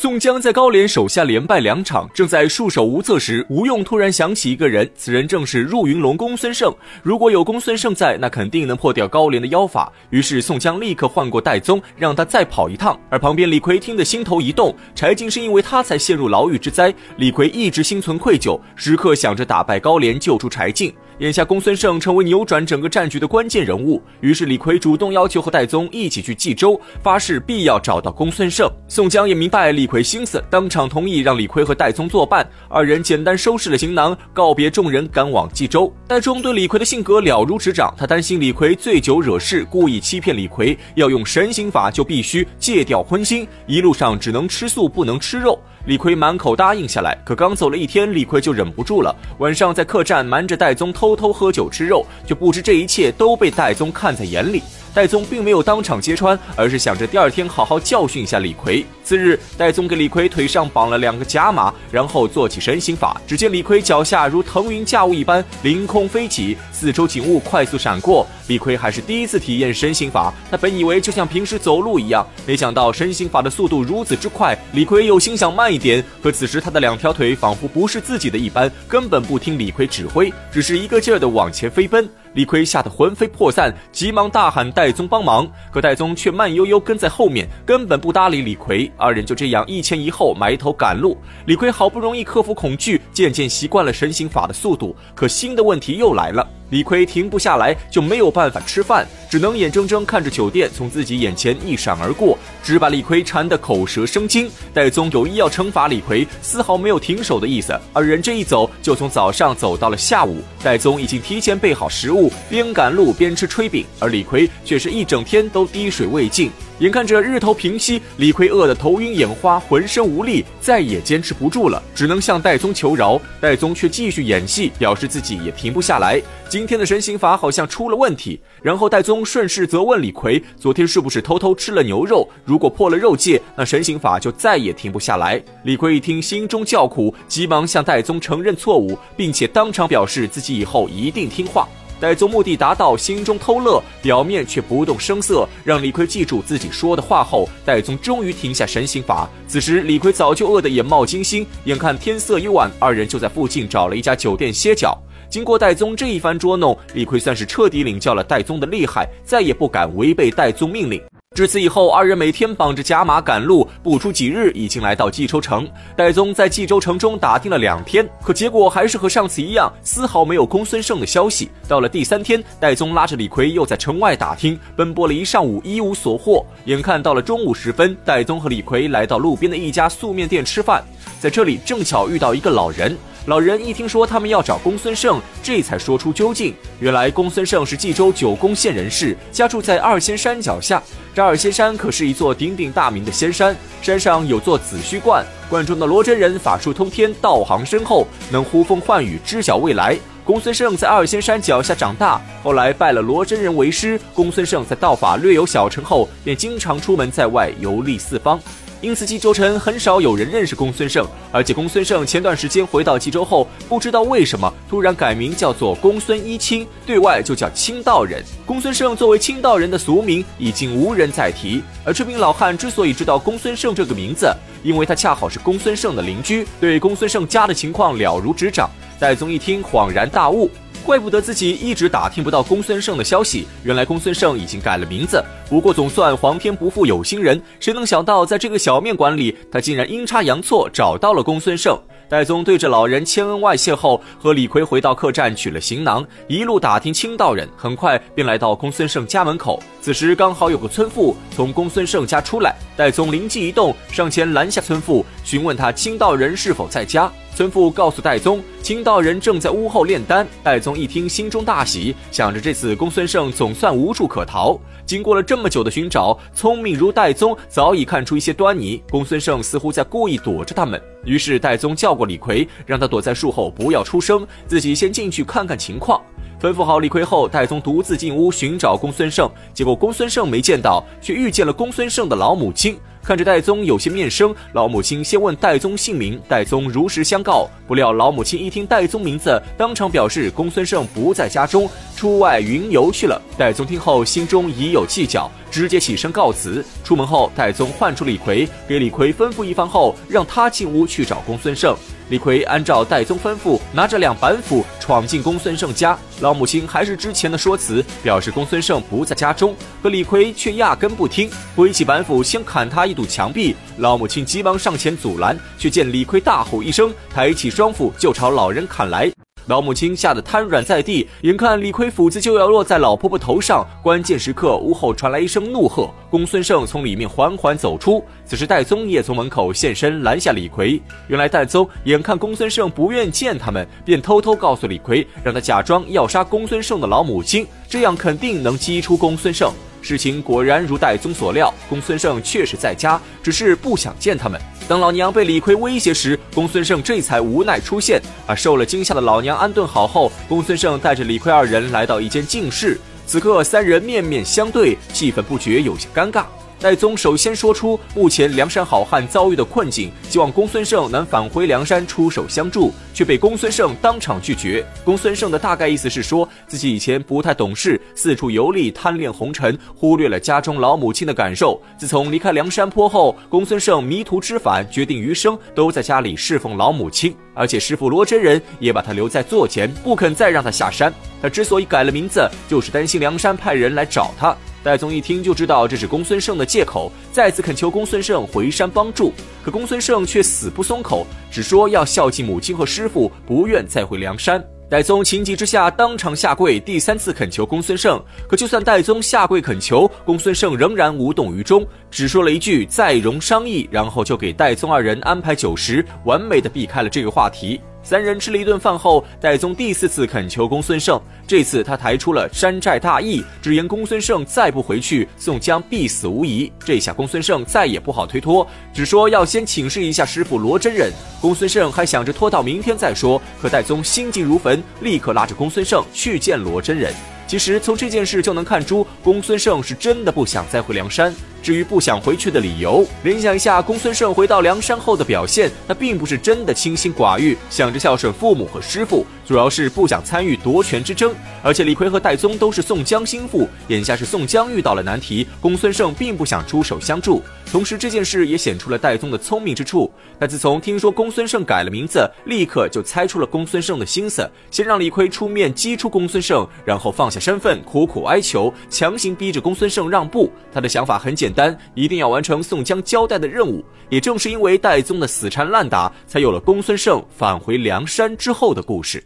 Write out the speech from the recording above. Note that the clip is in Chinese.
宋江在高廉手下连败两场，正在束手无策时，吴用突然想起一个人，此人正是入云龙公孙胜。如果有公孙胜在，那肯定能破掉高廉的妖法。于是宋江立刻唤过戴宗，让他再跑一趟。而旁边李逵听得心头一动，柴进是因为他才陷入牢狱之灾，李逵一直心存愧疚，时刻想着打败高廉，救出柴进。眼下公孙胜成为扭转整个战局的关键人物，于是李逵主动要求和戴宗一起去冀州，发誓必要找到公孙胜。宋江也明白李逵心思，当场同意让李逵和戴宗作伴。二人简单收拾了行囊，告别众人，赶往冀州。戴宗对李逵的性格了如指掌，他担心李逵醉酒惹事，故意欺骗李逵，要用神行法就必须戒掉荤腥，一路上只能吃素，不能吃肉。李逵满口答应下来，可刚走了一天，李逵就忍不住了。晚上在客栈瞒着戴宗偷偷偷喝酒吃肉，却不知这一切都被戴宗看在眼里。戴宗并没有当场揭穿，而是想着第二天好好教训一下李逵。次日，戴宗给李逵腿上绑了两个假马，然后做起神行法。只见李逵脚下如腾云驾雾一般凌空飞起，四周景物快速闪过。李逵还是第一次体验神行法，他本以为就像平时走路一样，没想到神行法的速度如此之快。李逵又心想慢一点，可此时他的两条腿仿佛不是自己的一般，根本不听李逵指挥，只是一个劲儿的往前飞奔。李逵吓得魂飞魄散，急忙大喊戴宗帮忙，可戴宗却慢悠悠跟在后面，根本不搭理李逵。二人就这样一前一后埋头赶路。李逵好不容易克服恐惧，渐渐习惯了神行法的速度，可新的问题又来了。李逵停不下来，就没有办法吃饭，只能眼睁睁看着酒店从自己眼前一闪而过，只把李逵馋得口舌生津。戴宗有意要惩罚李逵，丝毫没有停手的意思。二人这一走，就从早上走到了下午。戴宗已经提前备好食物，边赶路边吃炊饼，而李逵却是一整天都滴水未进。眼看着日头平西，李逵饿得头晕眼花，浑身无力，再也坚持不住了，只能向戴宗求饶。戴宗却继续演戏，表示自己也停不下来。今天的神行法好像出了问题。然后戴宗顺势责问李逵：“昨天是不是偷偷吃了牛肉？如果破了肉戒，那神行法就再也停不下来。”李逵一听，心中叫苦，急忙向戴宗承认错误，并且当场表示自己以后一定听话。戴宗目的达到，心中偷乐，表面却不动声色，让李逵记住自己说的话后，戴宗终于停下神行法。此时李逵早就饿得眼冒金星，眼看天色已晚，二人就在附近找了一家酒店歇脚。经过戴宗这一番捉弄，李逵算是彻底领教了戴宗的厉害，再也不敢违背戴宗命令。至此以后，二人每天绑着假马赶路，不出几日，已经来到冀州城。戴宗在冀州城中打听了两天，可结果还是和上次一样，丝毫没有公孙胜的消息。到了第三天，戴宗拉着李逵又在城外打听，奔波了一上午，一无所获。眼看到了中午时分，戴宗和李逵来到路边的一家素面店吃饭，在这里正巧遇到一个老人。老人一听说他们要找公孙胜，这才说出究竟。原来公孙胜是冀州九宫县人士，家住在二仙山脚下。这二仙山可是一座鼎鼎大名的仙山，山上有座紫虚观，观中的罗真人法术通天，道行深厚，能呼风唤雨，知晓未来。公孙胜在二仙山脚下长大，后来拜了罗真人为师。公孙胜在道法略有小成后，便经常出门在外游历四方。因此，冀州城很少有人认识公孙胜。而且，公孙胜前段时间回到冀州后，不知道为什么突然改名叫做公孙一清，对外就叫清道人。公孙胜作为清道人的俗名，已经无人再提。而这名老汉之所以知道公孙胜这个名字，因为他恰好是公孙胜的邻居，对公孙胜家的情况了如指掌。戴宗一听，恍然大悟。怪不得自己一直打听不到公孙胜的消息，原来公孙胜已经改了名字。不过总算皇天不负有心人，谁能想到在这个小面馆里，他竟然阴差阳错找到了公孙胜。戴宗对着老人千恩万谢后，和李逵回到客栈取了行囊，一路打听清道人，很快便来到公孙胜家门口。此时刚好有个村妇从公孙胜家出来，戴宗灵机一动，上前拦下村妇，询问他清道人是否在家。村妇告诉戴宗，清道人正在屋后炼丹。戴宗一听，心中大喜，想着这次公孙胜总算无处可逃。经过了这么久的寻找，聪明如戴宗早已看出一些端倪，公孙胜似乎在故意躲着他们。于是戴宗叫过李逵，让他躲在树后，不要出声，自己先进去看看情况。吩咐好李逵后，戴宗独自进屋寻找公孙胜。结果公孙胜没见到，却遇见了公孙胜的老母亲。看着戴宗有些面生，老母亲先问戴宗姓名，戴宗如实相告。不料老母亲一听戴宗名字，当场表示公孙胜不在家中，出外云游去了。戴宗听后心中已有计较，直接起身告辞。出门后，戴宗唤出李逵，给李逵吩咐一番后，让他进屋去找公孙胜。李逵按照戴宗吩咐，拿着两板斧闯进公孙胜家。老母亲还是之前的说辞，表示公孙胜不在家中，可李逵却压根不听，挥起板斧先砍他一堵墙壁。老母亲急忙上前阻拦，却见李逵大吼一声，抬起双斧就朝老人砍来。老母亲吓得瘫软在地，眼看李逵斧子就要落在老婆婆头上，关键时刻，屋后传来一声怒喝，公孙胜从里面缓缓走出。此时戴宗也从门口现身拦下李逵。原来戴宗眼看公孙胜不愿见他们，便偷偷告诉李逵，让他假装要杀公孙胜的老母亲，这样肯定能激出公孙胜。事情果然如戴宗所料，公孙胜确实在家，只是不想见他们。当老娘被李逵威胁时，公孙胜这才无奈出现。而受了惊吓的老娘安顿好后，公孙胜带着李逵二人来到一间静室。此刻三人面面相对，气氛不觉有些尴尬。戴宗首先说出目前梁山好汉遭遇的困境，希望公孙胜能返回梁山出手相助，却被公孙胜当场拒绝。公孙胜的大概意思是说自己以前不太懂事，四处游历，贪恋红尘，忽略了家中老母亲的感受。自从离开梁山坡后，公孙胜迷途知返，决定余生都在家里侍奉老母亲，而且师傅罗真人也把他留在座前，不肯再让他下山。他之所以改了名字，就是担心梁山派人来找他。戴宗一听就知道这是公孙胜的借口，再次恳求公孙胜回山帮助。可公孙胜却死不松口，只说要孝敬母亲和师傅，不愿再回梁山。戴宗情急之下当场下跪，第三次恳求公孙胜。可就算戴宗下跪恳求，公孙胜仍然无动于衷，只说了一句“再容商议”，然后就给戴宗二人安排酒食，完美的避开了这个话题。三人吃了一顿饭后，戴宗第四次恳求公孙胜。这次他抬出了山寨大义，只言公孙胜再不回去，宋江必死无疑。这下公孙胜再也不好推脱，只说要先请示一下师傅罗真人。公孙胜还想着拖到明天再说，可戴宗心急如焚，立刻拉着公孙胜去见罗真人。其实从这件事就能看出，公孙胜是真的不想再回梁山。至于不想回去的理由，联想一下公孙胜回到梁山后的表现，他并不是真的清心寡欲，想着孝顺父母和师傅，主要是不想参与夺权之争。而且李逵和戴宗都是宋江心腹，眼下是宋江遇到了难题，公孙胜并不想出手相助。同时，这件事也显出了戴宗的聪明之处。他自从听说公孙胜改了名字，立刻就猜出了公孙胜的心思，先让李逵出面击出公孙胜，然后放下身份，苦苦哀求，强行逼着公孙胜让步。他的想法很简单，一定要完成宋江交代的任务。也正是因为戴宗的死缠烂打，才有了公孙胜返回梁山之后的故事。